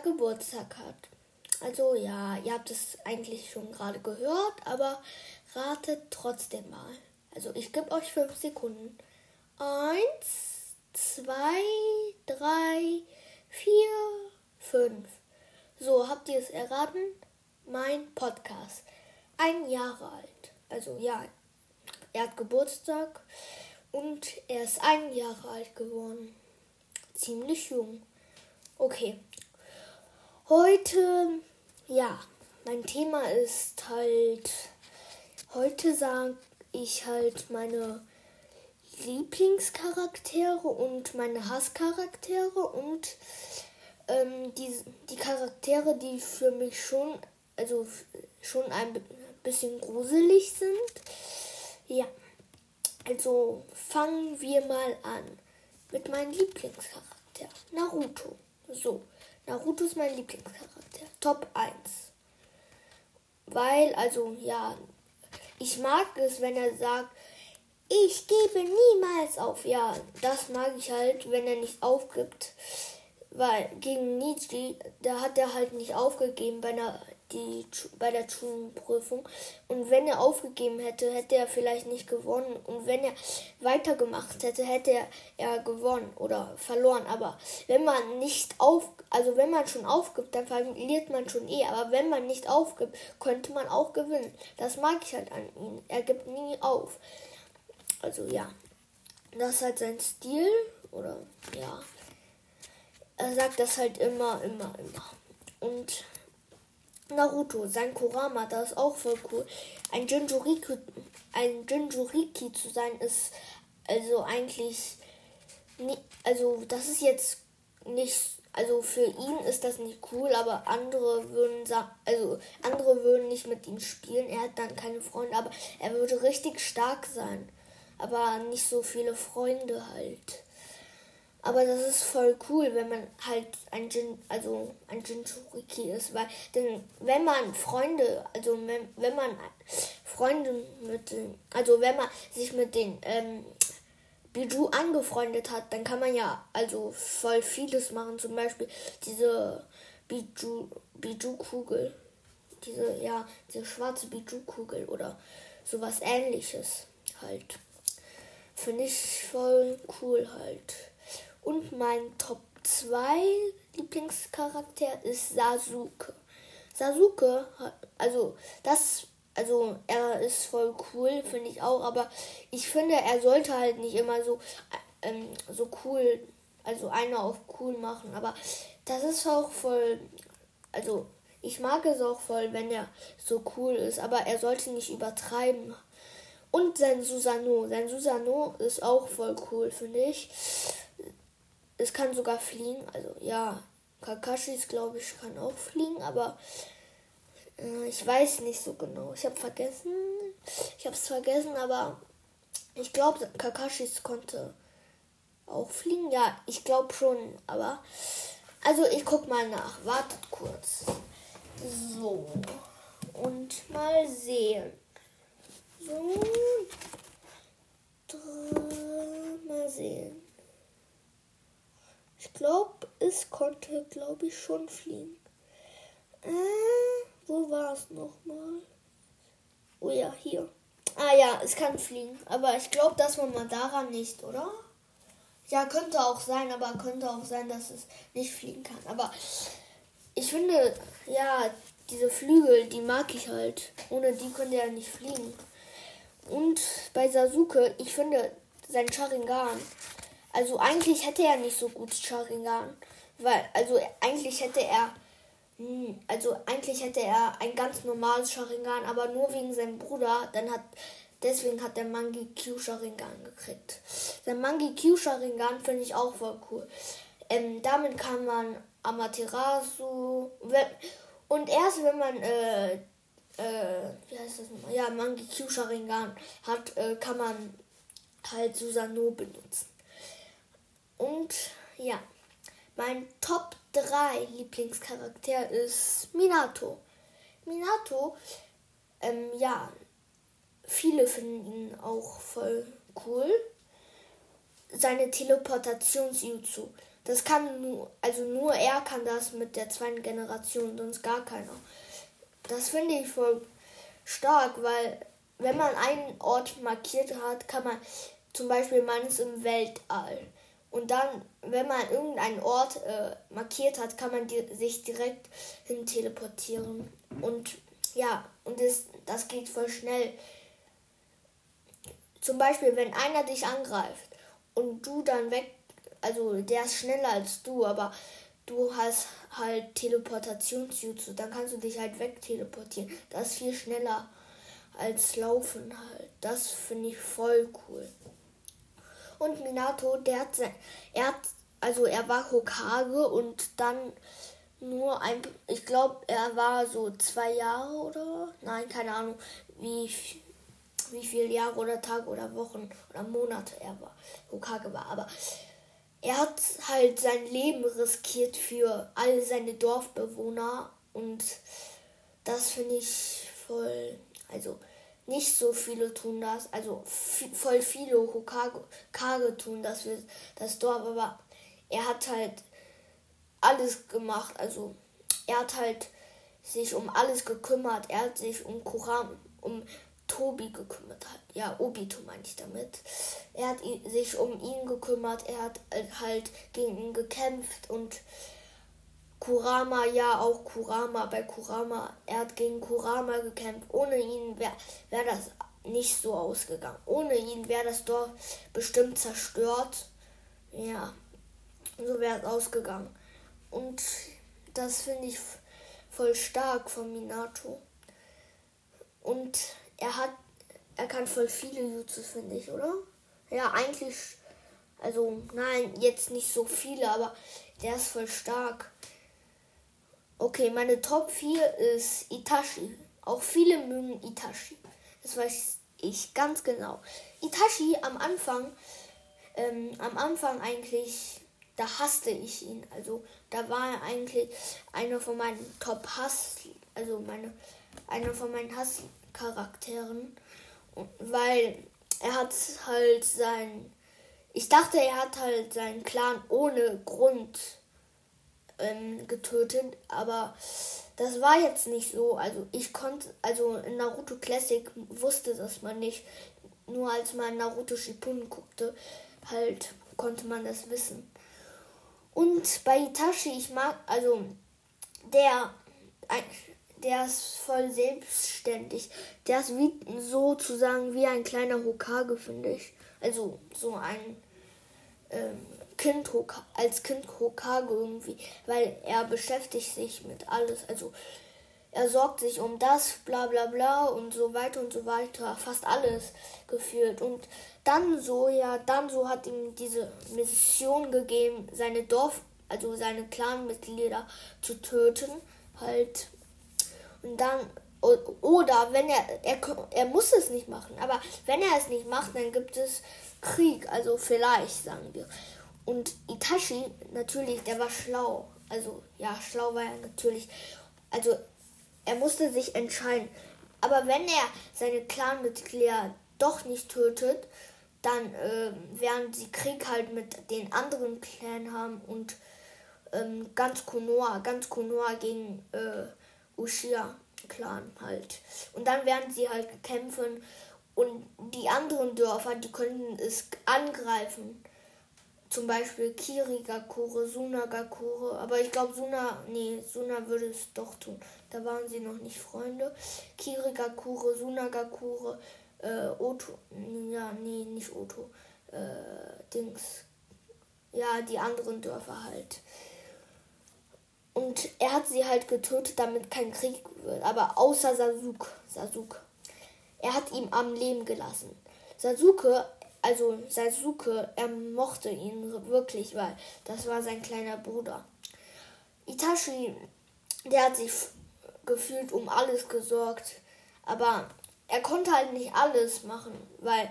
Geburtstag hat. Also ja, ihr habt es eigentlich schon gerade gehört, aber ratet trotzdem mal. Also ich gebe euch fünf Sekunden. Eins, zwei, drei, vier, fünf. So, habt ihr es erraten? Mein Podcast. Ein Jahre alt. Also ja, er hat Geburtstag und er ist ein Jahre alt geworden. Ziemlich jung. Okay. Heute, ja, mein Thema ist halt, heute sage ich halt meine Lieblingscharaktere und meine Hasscharaktere und ähm, die, die Charaktere, die für mich schon, also schon ein bisschen gruselig sind. Ja, also fangen wir mal an mit meinem Lieblingscharakter, Naruto. So, Naruto ist mein Lieblingscharakter, Top 1. Weil, also ja, ich mag es, wenn er sagt, ich gebe niemals auf. Ja, das mag ich halt, wenn er nicht aufgibt. Weil gegen Nietzsche, da hat er halt nicht aufgegeben bei der, die, bei der Schulprüfung. Und wenn er aufgegeben hätte, hätte er vielleicht nicht gewonnen. Und wenn er weitergemacht hätte, hätte er, er gewonnen oder verloren. Aber wenn man nicht auf, also wenn man schon aufgibt, dann verliert man schon eh. Aber wenn man nicht aufgibt, könnte man auch gewinnen. Das mag ich halt an ihm. Er gibt nie auf. Also ja, das ist halt sein Stil oder ja. Er sagt das halt immer, immer, immer. Und Naruto, sein Kurama, das ist auch voll cool. Ein Jinjuriki, ein Jinjuriki zu sein ist also eigentlich also das ist jetzt nicht, also für ihn ist das nicht cool, aber andere würden also andere würden nicht mit ihm spielen. Er hat dann keine Freunde, aber er würde richtig stark sein aber nicht so viele Freunde halt. Aber das ist voll cool, wenn man halt ein Jin, also ein Jinchuriki ist, weil denn wenn man Freunde, also wenn, wenn man Freunde mit den, also wenn man sich mit den ähm, Biju angefreundet hat, dann kann man ja also voll vieles machen, zum Beispiel diese Biju Biju Kugel, diese ja diese schwarze Biju Kugel oder sowas Ähnliches halt. Finde ich voll cool halt. Und mein Top 2 Lieblingscharakter ist Sasuke. Sasuke, also das, also er ist voll cool, finde ich auch, aber ich finde, er sollte halt nicht immer so, ähm, so cool, also einer auf cool machen, aber das ist auch voll, also ich mag es auch voll, wenn er so cool ist, aber er sollte nicht übertreiben. Und sein Susano. Sein Susano ist auch voll cool, finde ich. Es kann sogar fliegen. Also ja, Kakashis, glaube ich, kann auch fliegen, aber äh, ich weiß nicht so genau. Ich habe vergessen. Ich habe es vergessen, aber ich glaube, Kakashis konnte auch fliegen. Ja, ich glaube schon, aber. Also ich guck mal nach. Wartet kurz. So. Und mal sehen. So. Mal sehen. Ich glaube, es konnte, glaube ich, schon fliegen. Äh, wo war es nochmal? Oh ja, hier. Ah ja, es kann fliegen. Aber ich glaube, das war mal daran nicht, oder? Ja, könnte auch sein, aber könnte auch sein, dass es nicht fliegen kann. Aber ich finde, ja, diese Flügel, die mag ich halt. Ohne die könnte er nicht fliegen. Und bei Sasuke, ich finde sein Sharingan, also eigentlich hätte er nicht so gut Sharingan, weil also eigentlich hätte er hm, also eigentlich hätte er ein ganz normales Sharingan, aber nur wegen seinem Bruder, dann hat deswegen hat der Mangi Q Sharingan gekriegt. Sein Mangi Q Sharingan finde ich auch voll cool. Ähm, damit kann man Amaterasu und erst wenn man äh, äh, wie heißt das? Ja, Mangi Q Sharingan hat, äh, kann man halt Susano benutzen. Ja, Mein Top 3 Lieblingscharakter ist Minato. Minato, ähm, ja, viele finden ihn auch voll cool. Seine Teleportations-Jutsu. Das kann nur, also nur er kann das mit der zweiten Generation, sonst gar keiner. Das finde ich voll stark, weil wenn man einen Ort markiert hat, kann man zum Beispiel man ist im Weltall. Und dann, wenn man irgendeinen Ort äh, markiert hat, kann man die, sich direkt hin teleportieren. Und ja, und das, das geht voll schnell. Zum Beispiel, wenn einer dich angreift und du dann weg, also der ist schneller als du, aber du hast halt Teleportationsjutsu, dann kannst du dich halt wegteleportieren. Das ist viel schneller als Laufen halt. Das finde ich voll cool. Und Minato, der hat, sein, er hat, also er war Hokage und dann nur ein, ich glaube, er war so zwei Jahre oder, nein, keine Ahnung, wie, wie viele Jahre oder Tage oder Wochen oder Monate er war, Hokage war. Aber er hat halt sein Leben riskiert für alle seine Dorfbewohner und das finde ich voll, also nicht so viele tun das, also voll viele Hokage tun das das Dorf, aber er hat halt alles gemacht. Also er hat halt sich um alles gekümmert. Er hat sich um Kuram, um Tobi gekümmert. Ja, Obito meine ich damit. Er hat sich um ihn gekümmert. Er hat halt gegen ihn gekämpft und Kurama, ja, auch Kurama, bei Kurama, er hat gegen Kurama gekämpft. Ohne ihn wäre wär das nicht so ausgegangen. Ohne ihn wäre das Dorf bestimmt zerstört. Ja, so wäre es ausgegangen. Und das finde ich voll stark von Minato. Und er hat, er kann voll viele Jutsus, finde ich, oder? Ja, eigentlich, also nein, jetzt nicht so viele, aber der ist voll stark. Okay, meine Top 4 ist Itachi. Auch viele mögen Itachi. Das weiß ich ganz genau. Itachi am Anfang, ähm, am Anfang eigentlich da hasste ich ihn. Also da war er eigentlich einer von meinen Top Hass, also meine, einer von meinen Hasscharakteren, weil er hat halt sein, ich dachte, er hat halt seinen Clan ohne Grund ähm, getötet, aber das war jetzt nicht so. Also ich konnte, also in Naruto Classic wusste das man nicht. Nur als man Naruto Shippuden guckte, halt konnte man das wissen. Und bei Itachi, ich mag, also der, der ist voll selbstständig. Der ist wie sozusagen wie ein kleiner Hokage, finde ich. Also so ein ähm, Kind als Kind Hokage irgendwie, weil er beschäftigt sich mit alles. Also er sorgt sich um das, bla bla bla und so weiter und so weiter, fast alles geführt. Und dann so, ja, dann so hat ihm diese Mission gegeben, seine Dorf, also seine Clanmitglieder zu töten, halt. Und dann, oder wenn er, er, er muss es nicht machen, aber wenn er es nicht macht, dann gibt es Krieg, also vielleicht, sagen wir. Und Itachi, natürlich, der war schlau. Also, ja, schlau war er natürlich. Also, er musste sich entscheiden. Aber wenn er seine Clanmitglieder doch nicht tötet, dann äh, werden sie Krieg halt mit den anderen Clan haben und ähm, ganz Konoha, ganz Konoha gegen äh, Ushia Clan halt. Und dann werden sie halt kämpfen und die anderen Dörfer, die könnten es angreifen. Zum Beispiel Kirigakure, Sunagakure. Aber ich glaube, Suna, nee, Suna würde es doch tun. Da waren sie noch nicht Freunde. Kirigakure, Sunagakure, äh, Oto, ja, nee, nicht Oto, äh, Dings, ja, die anderen Dörfer halt. Und er hat sie halt getötet, damit kein Krieg wird. Aber außer Sasuke, Sasuke. Er hat ihn am Leben gelassen. Sasuke, also Sasuke, er mochte ihn wirklich, weil das war sein kleiner Bruder. Itachi, der hat sich gefühlt um alles gesorgt. Aber er konnte halt nicht alles machen, weil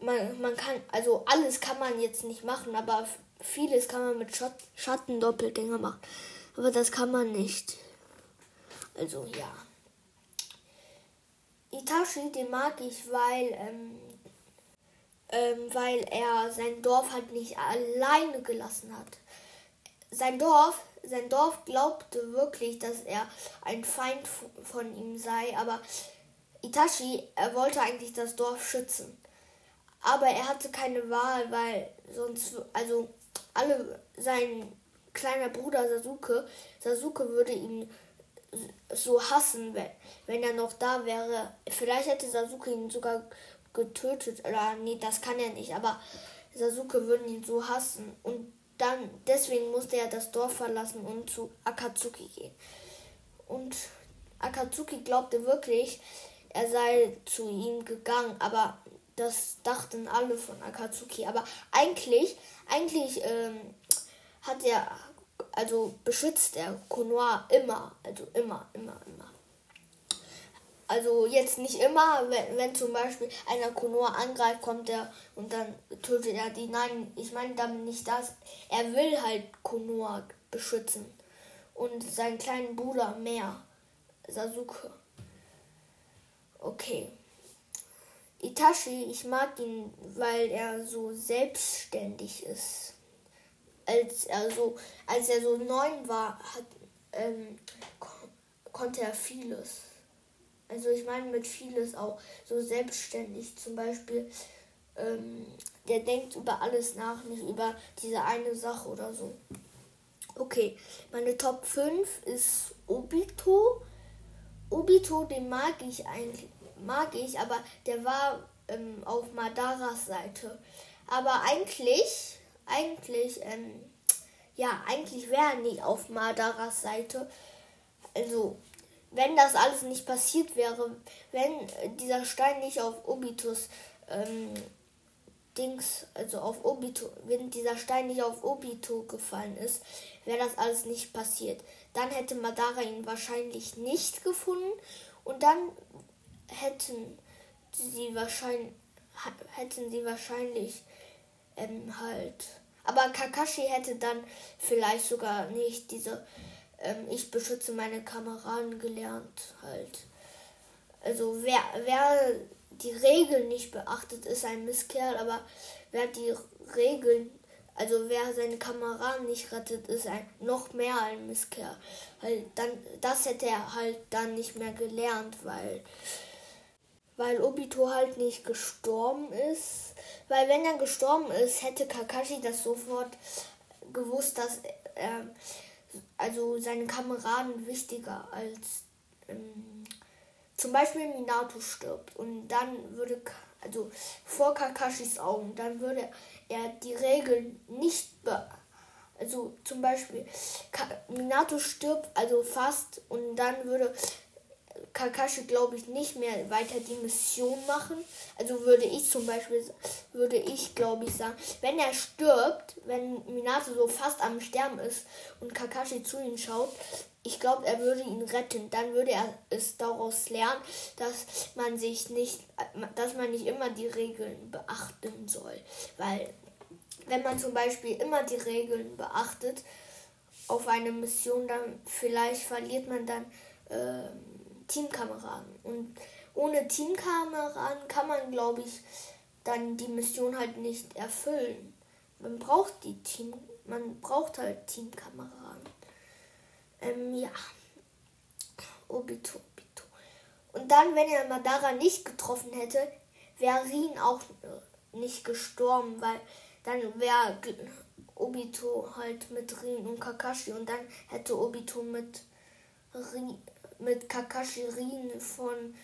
man, man kann, also alles kann man jetzt nicht machen, aber vieles kann man mit Schat Schattendoppelgänger machen, aber das kann man nicht. Also ja. Itachi, den mag ich, weil, ähm, ähm, weil er sein Dorf halt nicht alleine gelassen hat. Sein Dorf, sein Dorf glaubte wirklich, dass er ein Feind von ihm sei, aber Itachi, er wollte eigentlich das Dorf schützen. Aber er hatte keine Wahl, weil sonst, also alle, sein kleiner Bruder Sasuke, Sasuke würde ihn so hassen, wenn, wenn er noch da wäre. Vielleicht hätte Sasuke ihn sogar getötet. Oder nee, das kann er nicht. Aber Sasuke würde ihn so hassen. Und dann, deswegen musste er das Dorf verlassen und zu Akatsuki gehen. Und Akatsuki glaubte wirklich, er sei zu ihm gegangen. Aber das dachten alle von Akatsuki. Aber eigentlich, eigentlich ähm, hat er, also beschützt er Konoha immer. Also immer, immer, immer. Also jetzt nicht immer, wenn, wenn zum Beispiel einer Konoha angreift, kommt er und dann tötet er die. Nein, ich meine damit nicht das. Er will halt Konoha beschützen. Und seinen kleinen Bruder mehr. Sasuke. Okay. Itachi, ich mag ihn, weil er so selbstständig ist. Als er so, als er so neun war, hat, ähm, konnte er vieles. Also ich meine mit vieles auch so selbstständig. Zum Beispiel, ähm, der denkt über alles nach, nicht über diese eine Sache oder so. Okay, meine Top 5 ist Obito. Obito, den mag ich eigentlich mag ich, aber der war ähm, auf Madaras Seite. Aber eigentlich, eigentlich, ähm, ja, eigentlich wäre er nicht auf Madaras Seite. Also, wenn das alles nicht passiert wäre, wenn dieser Stein nicht auf Obitus ähm, Dings, also auf Obito, wenn dieser Stein nicht auf Obito gefallen ist, wäre das alles nicht passiert. Dann hätte Madara ihn wahrscheinlich nicht gefunden und dann hätten sie wahrscheinlich hätten sie wahrscheinlich ähm, halt. Aber Kakashi hätte dann vielleicht sogar nicht diese ähm, Ich beschütze meine Kameraden gelernt halt. Also wer, wer die Regeln nicht beachtet, ist ein Misskerl, aber wer die Regeln, also wer seine Kameraden nicht rettet, ist ein noch mehr ein Misskerl. Halt dann, das hätte er halt dann nicht mehr gelernt, weil weil Obito halt nicht gestorben ist. Weil wenn er gestorben ist, hätte Kakashi das sofort gewusst, dass er, also seine Kameraden wichtiger als ähm, zum Beispiel Minato stirbt und dann würde also vor Kakashis Augen, dann würde er die Regeln nicht be also zum Beispiel Minato stirbt also fast und dann würde Kakashi, glaube ich, nicht mehr weiter die Mission machen. Also würde ich zum Beispiel, würde ich, glaube ich, sagen, wenn er stirbt, wenn Minato so fast am Sterben ist und Kakashi zu ihm schaut, ich glaube, er würde ihn retten. Dann würde er es daraus lernen, dass man sich nicht, dass man nicht immer die Regeln beachten soll. Weil, wenn man zum Beispiel immer die Regeln beachtet auf eine Mission, dann vielleicht verliert man dann. Äh, Teamkameraden. Und ohne Teamkameraden kann man, glaube ich, dann die Mission halt nicht erfüllen. Man braucht die Team, man braucht halt Teamkameraden. Ähm, ja. Obito, Obito. Und dann, wenn er Madara nicht getroffen hätte, wäre Rin auch nicht gestorben, weil dann wäre Obito halt mit Rin und Kakashi und dann hätte Obito mit Rin, mit Kakashi Rin von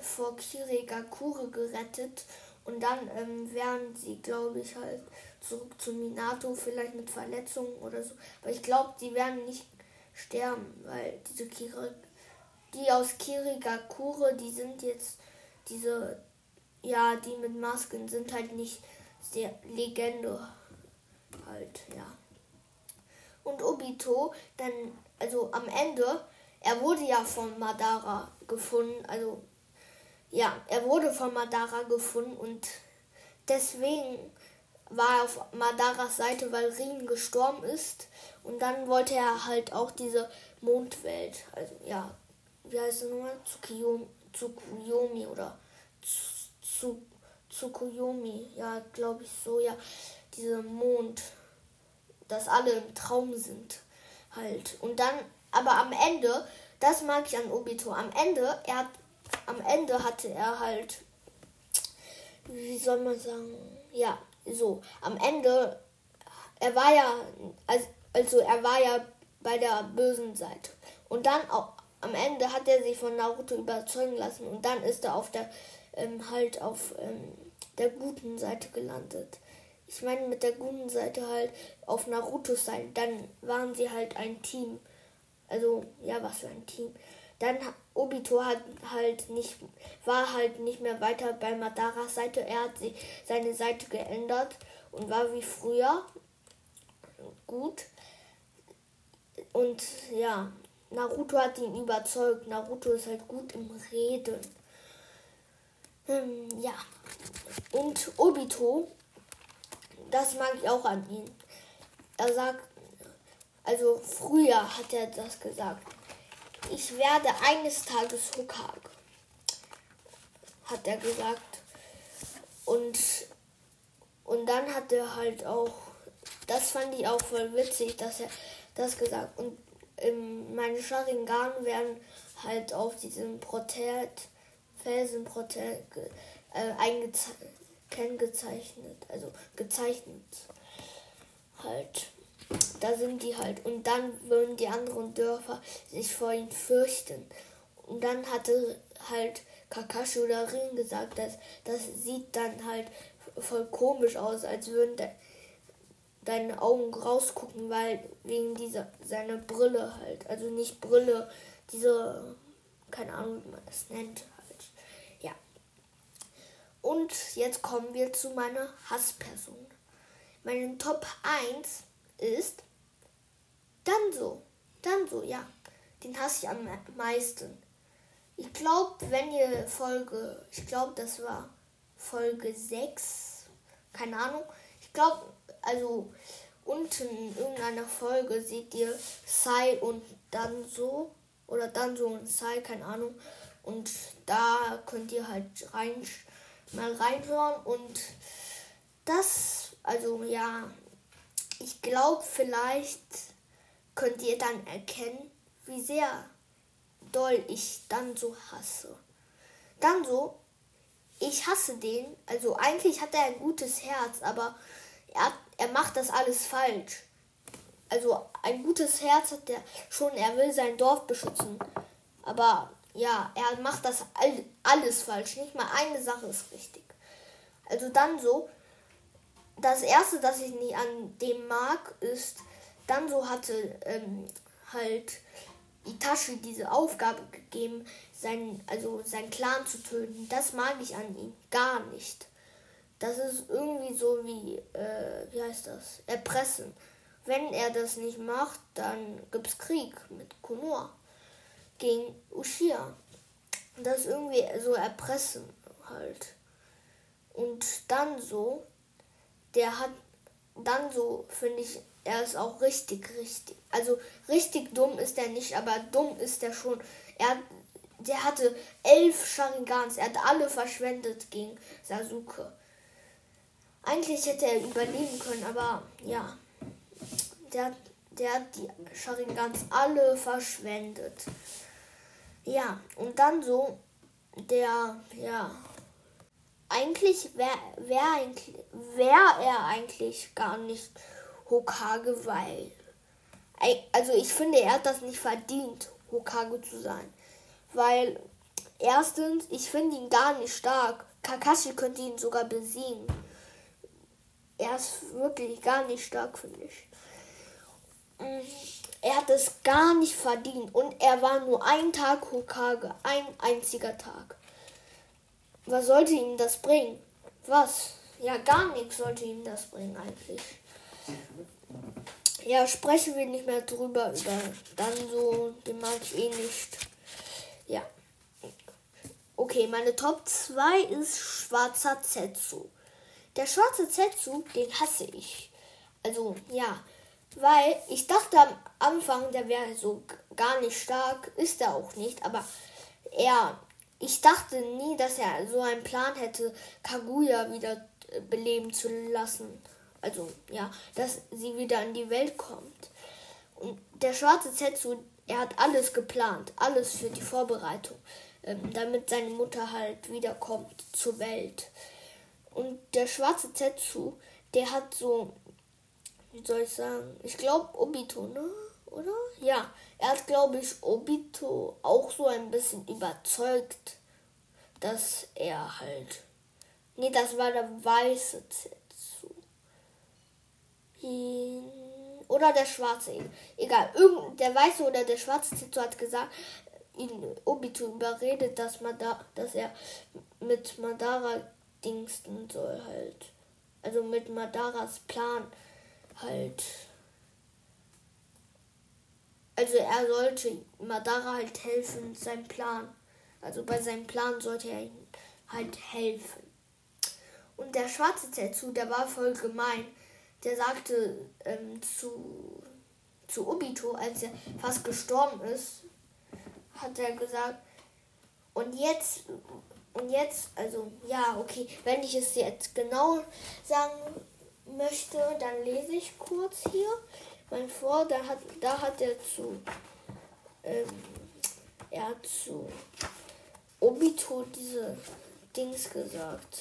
vor Kirigakure gerettet und dann ähm, wären sie, glaube ich, halt zurück zu Minato, vielleicht mit Verletzungen oder so. Aber ich glaube, die werden nicht sterben, weil diese Kiri, die aus Kirigakure, die sind jetzt diese, ja, die mit Masken sind halt nicht sehr Legende halt, ja. Und Obito, dann, also am Ende er wurde ja von Madara gefunden, also ja, er wurde von Madara gefunden und deswegen war er auf Madaras Seite, weil Rin gestorben ist. Und dann wollte er halt auch diese Mondwelt, also ja, wie heißt es nochmal? Tsukiyomi, Tsukuyomi oder Tsukuyomi, ja, glaube ich so, ja, diese Mond, dass alle im Traum sind halt. Und dann, aber am Ende, das mag ich an Obito, am Ende, er hat, am Ende hatte er halt, wie soll man sagen, ja, so, am Ende, er war ja, also er war ja bei der bösen Seite. Und dann auch, am Ende hat er sich von Naruto überzeugen lassen und dann ist er auf der, ähm, halt auf ähm, der guten Seite gelandet. Ich meine mit der guten Seite halt auf Narutos Seite. Dann waren sie halt ein Team. Also, ja, was für ein Team. Dann Obito hat halt nicht, war halt nicht mehr weiter bei Madaras Seite. Er hat sich seine Seite geändert und war wie früher gut. Und ja, Naruto hat ihn überzeugt. Naruto ist halt gut im Reden. Hm, ja. Und Obito, das mag ich auch an ihm. Er sagt, also früher hat er das gesagt. Ich werde eines Tages Hokage, hat er gesagt. Und, und dann hat er halt auch, das fand ich auch voll witzig, dass er das gesagt Und in meine Sharingan werden halt auf diesem Protät, Felsenprotät äh, eingezeichnet, also gezeichnet. Halt da sind die halt. Und dann würden die anderen Dörfer sich vor ihnen fürchten. Und dann hatte halt Kakashi oder Rin gesagt, dass das sieht dann halt voll komisch aus, als würden de deine Augen rausgucken, weil wegen dieser seiner Brille halt. Also nicht Brille, diese, keine Ahnung, wie man das nennt halt. Ja. Und jetzt kommen wir zu meiner Hassperson. Meinen Top 1 ist dann so. Dann so, ja. Den hasse ich am meisten. Ich glaube, wenn ihr Folge, ich glaube, das war Folge 6, keine Ahnung. Ich glaube, also unten in irgendeiner Folge seht ihr Sai und dann so oder dann so und Sai, keine Ahnung. Und da könnt ihr halt rein, mal reinhören und das, also ja, ich glaube, vielleicht könnt ihr dann erkennen, wie sehr doll ich dann so hasse. Dann so, ich hasse den. Also eigentlich hat er ein gutes Herz, aber er, er macht das alles falsch. Also ein gutes Herz hat er schon, er will sein Dorf beschützen. Aber ja, er macht das all, alles falsch. Nicht mal eine Sache ist richtig. Also dann so, das erste, das ich nie an dem mag, ist, dann so hatte ähm, halt Itachi diese Aufgabe gegeben, sein, also seinen Clan zu töten. Das mag ich an ihm gar nicht. Das ist irgendwie so wie, äh, wie heißt das? Erpressen. Wenn er das nicht macht, dann gibt es Krieg mit Konoha gegen Ushia. Das ist irgendwie so Erpressen halt. Und dann so, der hat dann so, finde ich, er ist auch richtig, richtig. Also richtig dumm ist er nicht, aber dumm ist er schon. Er, der hatte elf Sharingans, er hat alle verschwendet gegen Sasuke. Eigentlich hätte er überleben können, aber ja. Der, der hat die Sharingans alle verschwendet. Ja, und dann so, der, ja, eigentlich wäre wär wär er eigentlich gar nicht Hokage, weil. Also ich finde, er hat das nicht verdient, Hokage zu sein. Weil erstens, ich finde ihn gar nicht stark. Kakashi könnte ihn sogar besiegen. Er ist wirklich gar nicht stark, finde ich. Mm, er hat es gar nicht verdient und er war nur ein Tag Hokage, ein einziger Tag. Was sollte ihm das bringen? Was? Ja, gar nichts sollte ihm das bringen eigentlich. Ja, sprechen wir nicht mehr drüber, über dann so, den mag ich eh nicht. Ja. Okay, meine Top 2 ist Schwarzer Zetsu. der schwarze Zetsu, den hasse ich. Also, ja. Weil ich dachte am Anfang, der wäre so gar nicht stark. Ist er auch nicht. Aber er, ich dachte nie, dass er so einen Plan hätte, Kaguya wieder äh, beleben zu lassen. Also, ja, dass sie wieder in die Welt kommt. Und der schwarze Zetsu, er hat alles geplant. Alles für die Vorbereitung. Ähm, damit seine Mutter halt wiederkommt zur Welt. Und der schwarze Zetsu, der hat so, wie soll ich sagen, ich glaube Obito, ne? Oder? Ja, er hat, glaube ich, Obito auch so ein bisschen überzeugt, dass er halt. Nee, das war der weiße Zetsu. Oder der schwarze. Egal, irgend, der weiße oder der schwarze Zetsu hat gesagt, ihn Obito überredet, dass, Mada, dass er mit Madara dingsten soll halt. Also mit Madaras Plan halt. Also er sollte Madara halt helfen, sein Plan. Also bei seinem Plan sollte er ihm halt helfen. Und der schwarze Zetsu, der war voll gemein. Der sagte ähm, zu, zu Obito, als er fast gestorben ist, hat er gesagt, und jetzt und jetzt, also ja, okay, wenn ich es jetzt genau sagen möchte, dann lese ich kurz hier mein vor. Da hat, da hat er zu, ähm, er hat zu Obito diese Dings gesagt.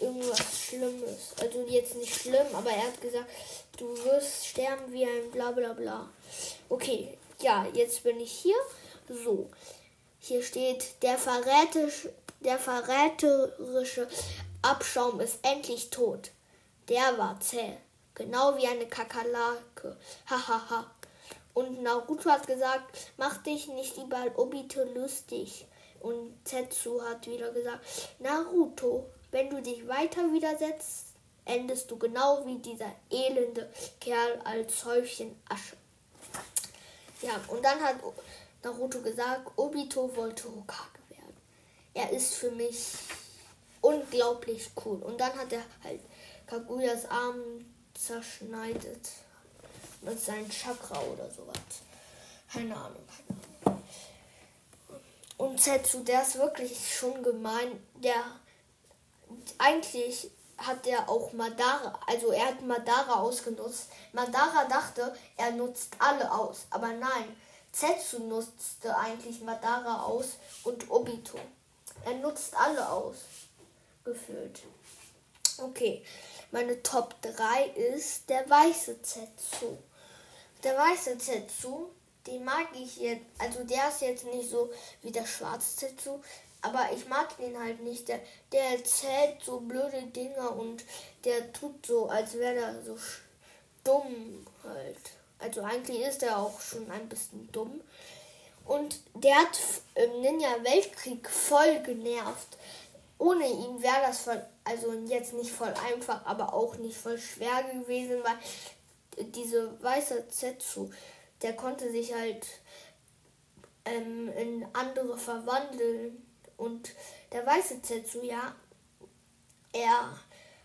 Irgendwas Schlimmes. Also jetzt nicht schlimm, aber er hat gesagt, du wirst sterben wie ein bla bla bla. Okay, ja, jetzt bin ich hier. So, hier steht, der verräterische der verräterische Abschaum ist endlich tot. Der war zäh, genau wie eine Kakerlake. Hahaha. Und Naruto hat gesagt, mach dich nicht über Obito lustig. Und Zetsu hat wieder gesagt, Naruto, wenn du dich weiter widersetzt, endest du genau wie dieser elende Kerl als Häufchen Asche. Ja, und dann hat Naruto gesagt, Obito wollte Hokage er ist für mich unglaublich cool. Und dann hat er halt Kaguyas Arm zerschneidet mit seinem Chakra oder sowas. Keine Ahnung. Und Zetsu, der ist wirklich schon gemein. Der eigentlich hat er auch Madara, also er hat Madara ausgenutzt. Madara dachte, er nutzt alle aus, aber nein, Zetsu nutzte eigentlich Madara aus und Obito. Er nutzt alle aus. Gefühlt. Okay. Meine Top 3 ist der weiße Zetsu. Der weiße Zetsu, den mag ich jetzt. Also der ist jetzt nicht so wie der schwarze Zetsu. Aber ich mag den halt nicht. Der, der erzählt so blöde Dinge und der tut so, als wäre er so dumm halt. Also eigentlich ist er auch schon ein bisschen dumm. Und der hat im Ninja-Weltkrieg voll genervt. Ohne ihn wäre das also jetzt nicht voll einfach, aber auch nicht voll schwer gewesen, weil diese weiße Zetsu, der konnte sich halt ähm, in andere verwandeln. Und der weiße Zetsu, ja, er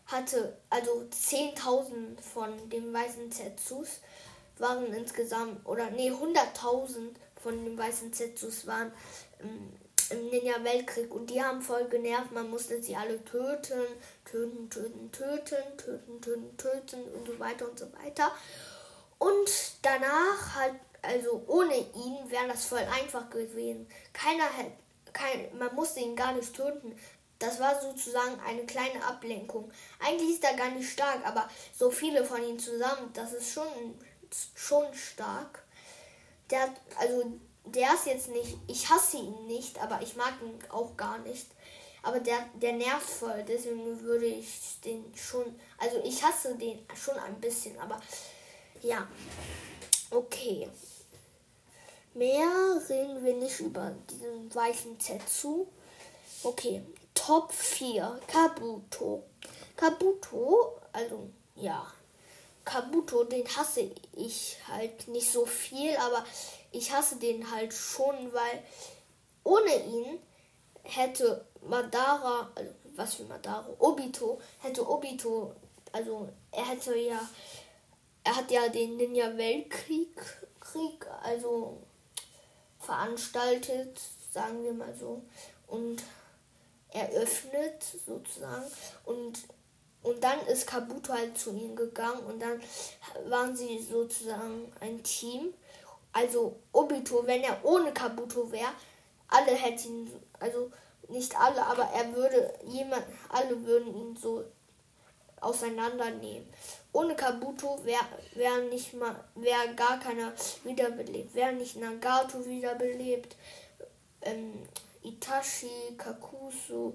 hatte also 10.000 von den weißen Zetsus waren insgesamt, oder nee, 100.000 von den weißen Zetsus waren ähm, im Ninja-Weltkrieg und die haben voll genervt. Man musste sie alle töten, töten, töten, töten, töten, töten, töten und so weiter und so weiter. Und danach halt, also ohne ihn wäre das voll einfach gewesen. Keiner hätte, kein, man musste ihn gar nicht töten. Das war sozusagen eine kleine Ablenkung. Eigentlich ist er gar nicht stark, aber so viele von ihnen zusammen, das ist schon, schon stark der also der ist jetzt nicht, ich hasse ihn nicht, aber ich mag ihn auch gar nicht. Aber der, der nervt voll, deswegen würde ich den schon, also ich hasse den schon ein bisschen, aber ja, okay. Mehr reden wir nicht über diesen weißen Zetsu. Okay, Top 4, Kabuto. Kabuto, also ja, Kabuto, den hasse ich halt nicht so viel, aber ich hasse den halt schon, weil ohne ihn hätte Madara, was für Madara. Obito hätte Obito, also er hätte ja, er hat ja den Ninja-Weltkrieg, Krieg, also veranstaltet, sagen wir mal so, und eröffnet sozusagen und und dann ist Kabuto halt zu ihnen gegangen und dann waren sie sozusagen ein Team. Also Obito, wenn er ohne Kabuto wäre, alle hätten, also nicht alle, aber er würde jemand, alle würden ihn so auseinandernehmen. Ohne Kabuto wäre wär nicht mal, wäre gar keiner wiederbelebt. Wäre nicht Nagato wiederbelebt, ähm, Itachi, Kakusu,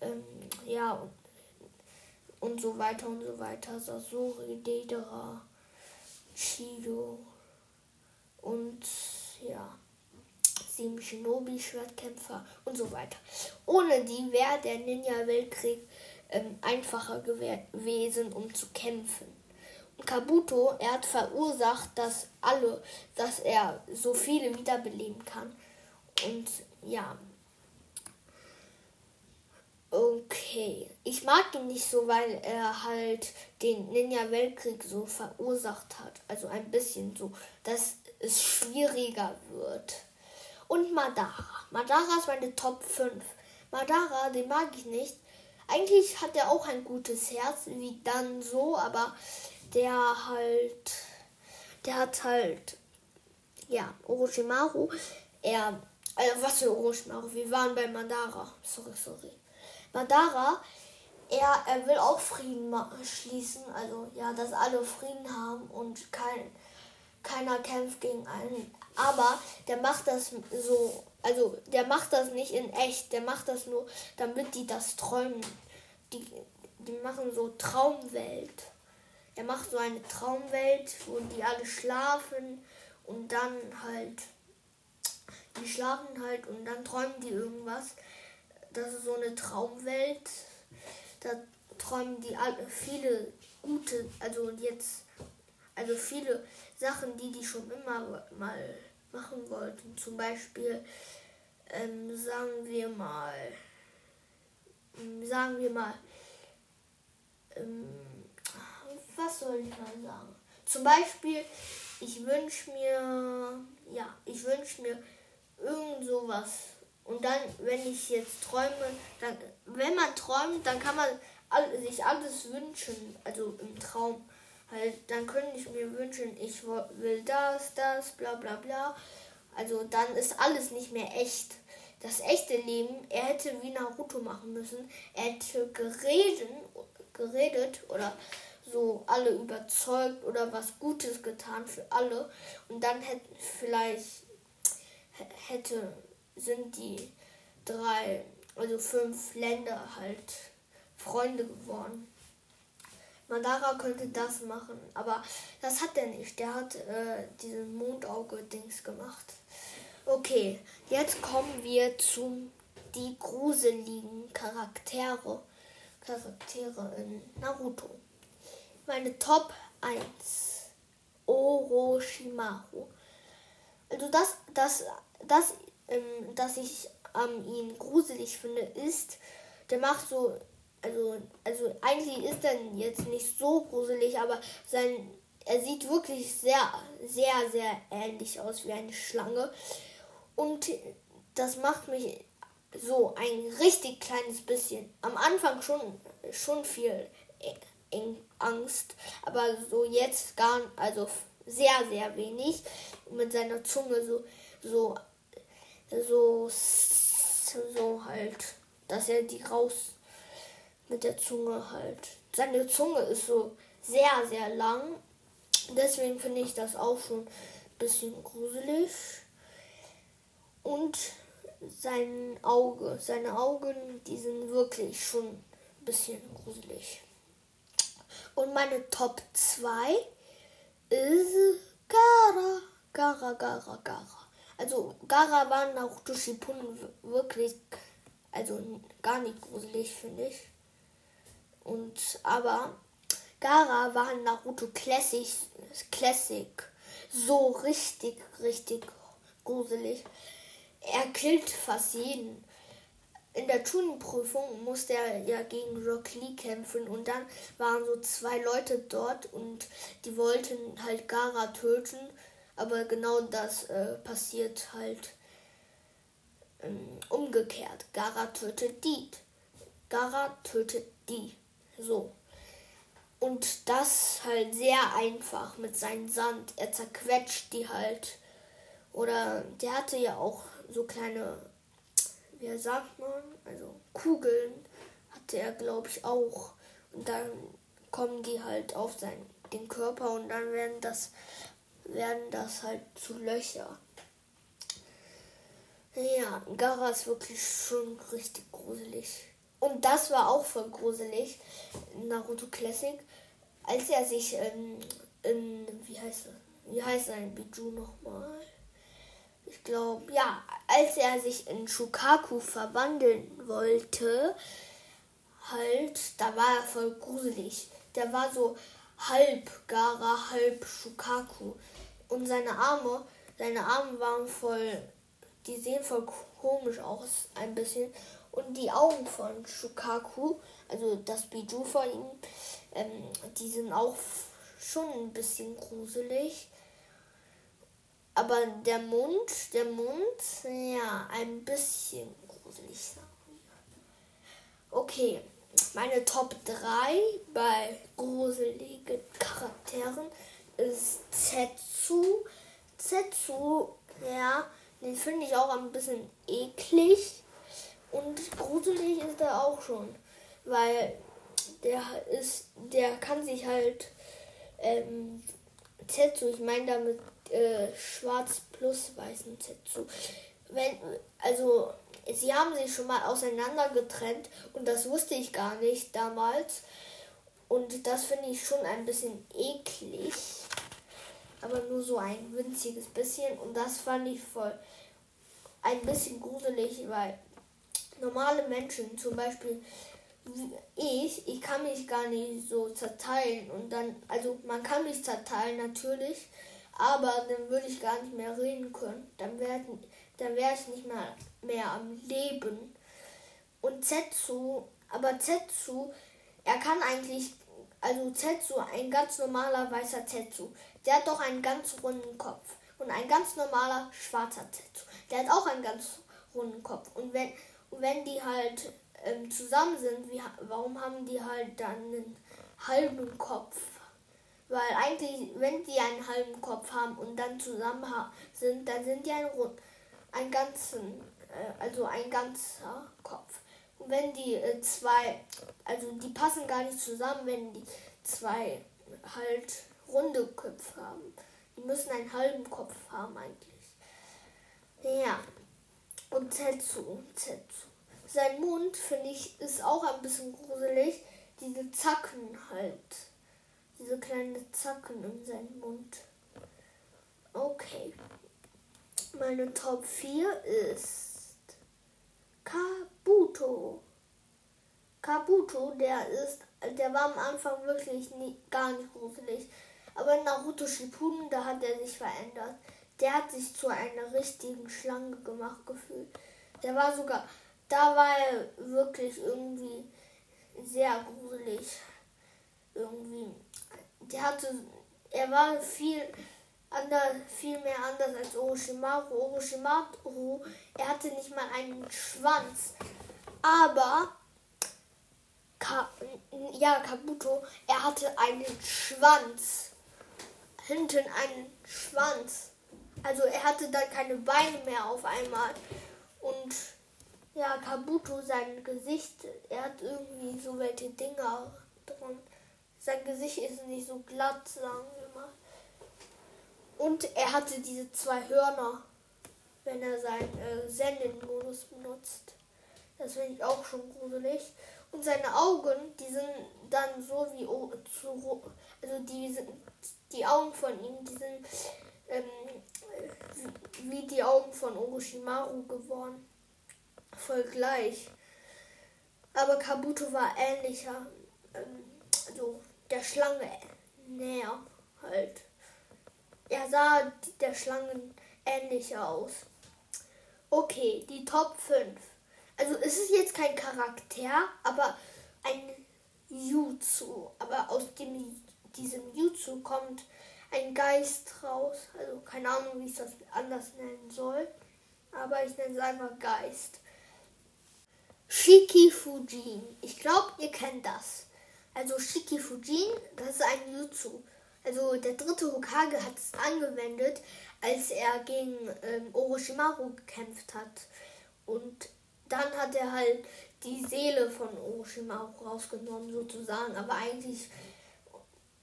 ähm, ja, und, und so weiter und so weiter. Sasori, Deidara, Shido und ja sieben Shinobi-Schwertkämpfer und so weiter. Ohne die wäre der Ninja-Weltkrieg ähm, einfacher gewesen, um zu kämpfen. Und Kabuto, er hat verursacht, dass alle, dass er so viele wiederbeleben kann. Und ja. Okay. Ich mag ihn nicht so, weil er halt den Ninja-Weltkrieg so verursacht hat. Also ein bisschen so, dass es schwieriger wird. Und Madara. Madara ist meine Top 5. Madara, den mag ich nicht. Eigentlich hat er auch ein gutes Herz, wie dann so, aber der halt, der hat halt, ja, Orochimaru, er, also was für Orochimaru, wir waren bei Madara, sorry, sorry. Madara, er, er will auch Frieden schließen, also ja, dass alle Frieden haben und kein, keiner kämpft gegen einen. Aber der macht das so, also der macht das nicht in echt, der macht das nur, damit die das träumen. Die, die machen so Traumwelt. Er macht so eine Traumwelt, wo die alle schlafen und dann halt, die schlafen halt und dann träumen die irgendwas. Das ist so eine Traumwelt. Da träumen die alle viele gute, also jetzt, also viele Sachen, die die schon immer mal machen wollten. Zum Beispiel, ähm, sagen wir mal, ähm, sagen wir mal, ähm, was soll ich mal sagen? Zum Beispiel, ich wünsche mir, ja, ich wünsche mir irgend sowas. Und dann, wenn ich jetzt träume, dann, wenn man träumt, dann kann man all, sich alles wünschen, also im Traum halt, dann könnte ich mir wünschen, ich will das, das, bla bla bla. Also dann ist alles nicht mehr echt. Das echte Leben, er hätte wie Naruto machen müssen. Er hätte geredet, geredet oder so alle überzeugt oder was Gutes getan für alle. Und dann hätte vielleicht hätte sind die drei, also fünf Länder halt Freunde geworden. Madara könnte das machen, aber das hat er nicht. Der hat äh, diesen Mondauge-Dings gemacht. Okay, jetzt kommen wir zu die gruseligen Charaktere. Charaktere in Naruto. Meine Top 1. Orochimaru. Also das, das, das, ähm, das ich an ähm, ihn gruselig finde, ist, der macht so also, also eigentlich ist er jetzt nicht so gruselig, aber sein, er sieht wirklich sehr, sehr, sehr ähnlich aus wie eine Schlange. Und das macht mich so ein richtig kleines bisschen. Am Anfang schon, schon viel Angst, aber so jetzt gar, also sehr, sehr wenig. Mit seiner Zunge so, so, so, so halt, dass er die raus mit der Zunge halt. Seine Zunge ist so sehr, sehr lang. Deswegen finde ich das auch schon ein bisschen gruselig. Und sein Auge, seine Augen, die sind wirklich schon ein bisschen gruselig. Und meine Top 2 ist Gara. Gara, Gara, Gara. Also Gara war Naruto Shippuden wirklich, also gar nicht gruselig, finde ich. Und aber Gara war in Naruto Classic, Classic so richtig, richtig gruselig. Er killt fast jeden. in der Tuning-Prüfung musste er ja gegen Rock Lee kämpfen und dann waren so zwei Leute dort und die wollten halt Gara töten, aber genau das äh, passiert halt ähm, umgekehrt. Gara tötet die. Gara tötet die. So. Und das halt sehr einfach mit seinem Sand. Er zerquetscht die halt. Oder der hatte ja auch so kleine wie sagt man, also Kugeln hatte er, glaube ich, auch. Und dann kommen die halt auf sein, den Körper und dann werden das, werden das halt zu Löcher. Ja, Gara ist wirklich schon richtig gruselig. Und das war auch voll gruselig, Naruto Classic, als er sich in, in wie heißt er, wie heißt sein Biju nochmal? ich glaube, ja, als er sich in Shukaku verwandeln wollte, halt, da war er voll gruselig. Der war so halb Gara, halb Shukaku. Und seine Arme, seine Arme waren voll, die sehen voll komisch aus, ein bisschen. Und die Augen von Shukaku, also das Biju von ihm, ähm, die sind auch schon ein bisschen gruselig. Aber der Mund, der Mund, ja, ein bisschen gruselig Okay, meine Top 3 bei gruseligen Charakteren ist Zetsu. Zetsu, ja, den finde ich auch ein bisschen eklig. Und gruselig ist er auch schon. Weil der ist, der kann sich halt ähm, Zetsu, ich meine damit äh, schwarz plus weißen Zetsu. Wenn, also, sie haben sich schon mal auseinander getrennt und das wusste ich gar nicht damals. Und das finde ich schon ein bisschen eklig. Aber nur so ein winziges bisschen. Und das fand ich voll ein bisschen gruselig, weil normale Menschen, zum Beispiel ich, ich kann mich gar nicht so zerteilen. Und dann, also man kann mich zerteilen natürlich, aber dann würde ich gar nicht mehr reden können. Dann wäre dann wär ich nicht mehr, mehr am Leben. Und Zetsu, aber Zetsu, er kann eigentlich, also Zetsu, ein ganz normaler weißer Zetsu, der hat doch einen ganz runden Kopf. Und ein ganz normaler schwarzer Zetsu, der hat auch einen ganz runden Kopf. Und wenn, wenn die halt ähm, zusammen sind, wie, warum haben die halt dann einen halben Kopf? Weil eigentlich, wenn die einen halben Kopf haben und dann zusammen sind, dann sind die ein, ein ganzen, äh, also ein ganzer Kopf. Und wenn die äh, zwei, also die passen gar nicht zusammen, wenn die zwei halt runde Köpfe haben. Die müssen einen halben Kopf haben eigentlich. Ja. Und Zetsu, Zetsu. Sein Mund, finde ich, ist auch ein bisschen gruselig. Diese Zacken halt diese kleinen Zacken in seinem Mund. Okay. Meine Top 4 ist Kabuto. Kabuto, der ist, der war am Anfang wirklich nie, gar nicht gruselig. Aber in Naruto Shippuden, da hat er sich verändert. Der hat sich zu einer richtigen Schlange gemacht gefühlt. Der war sogar, da war er wirklich irgendwie sehr gruselig. Irgendwie der hatte, er war viel anders, viel mehr anders als Orochimaru. Orochimaru, er hatte nicht mal einen Schwanz. Aber Ka ja, Kabuto, er hatte einen Schwanz. Hinten einen Schwanz. Also er hatte dann keine Beine mehr auf einmal. Und ja, Kabuto, sein Gesicht, er hat irgendwie so welche Dinger drin. Sein Gesicht ist nicht so glatt, sagen wir mal. Und er hatte diese zwei Hörner, wenn er seinen äh, Senden-Modus benutzt. Das finde ich auch schon gruselig. Und seine Augen, die sind dann so wie zu, also die sind die Augen von ihm, die sind ähm, wie die Augen von Orochimaru geworden. Voll gleich. Aber Kabuto war ähnlicher. Ähm, also der Schlange näher halt. Er sah der Schlange ähnlich aus. Okay, die Top 5. Also es ist jetzt kein Charakter, aber ein Jutsu. Aber aus dem, diesem Jutsu kommt ein Geist raus. Also keine Ahnung, wie ich das anders nennen soll. Aber ich nenne es einfach Geist. Shiki Fujin. Ich glaube, ihr kennt das. Also Shiki Fujin, das ist ein Jutsu. Also der dritte Hokage hat es angewendet, als er gegen ähm, Orochimaru gekämpft hat. Und dann hat er halt die Seele von Orochimaru rausgenommen, sozusagen. Aber eigentlich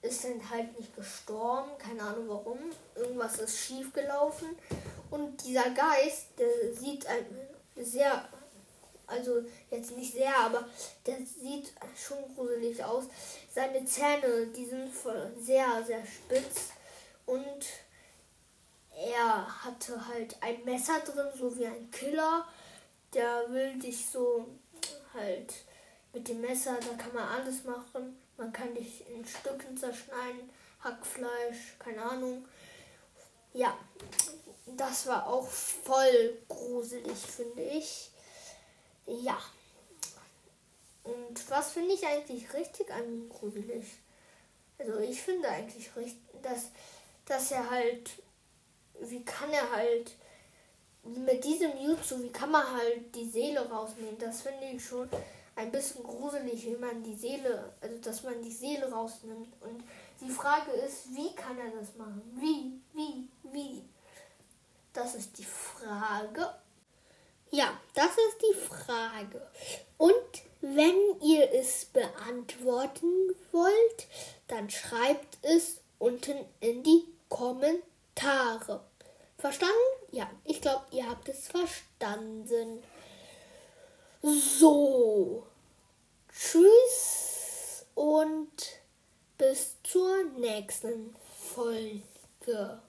ist er halt nicht gestorben. Keine Ahnung warum. Irgendwas ist schief gelaufen. Und dieser Geist, der sieht sehr, also jetzt nicht sehr, aber der sieht schon gruselig aus. Seine Zähne, die sind sehr, sehr spitz. Und er hatte halt ein Messer drin, so wie ein Killer. Der will dich so halt mit dem Messer, da kann man alles machen. Man kann dich in Stücken zerschneiden, Hackfleisch, keine Ahnung. Ja, das war auch voll gruselig, finde ich. Ja. Und was finde ich eigentlich richtig an gruselig? Also ich finde eigentlich richtig, dass, dass er halt, wie kann er halt mit diesem Jutsu, wie kann man halt die Seele rausnehmen? Das finde ich schon ein bisschen gruselig, wie man die Seele, also dass man die Seele rausnimmt. Und die Frage ist, wie kann er das machen? Wie, wie, wie? Das ist die Frage. Ja, das ist die Frage. Und wenn ihr es beantworten wollt, dann schreibt es unten in die Kommentare. Verstanden? Ja, ich glaube, ihr habt es verstanden. So. Tschüss und bis zur nächsten Folge.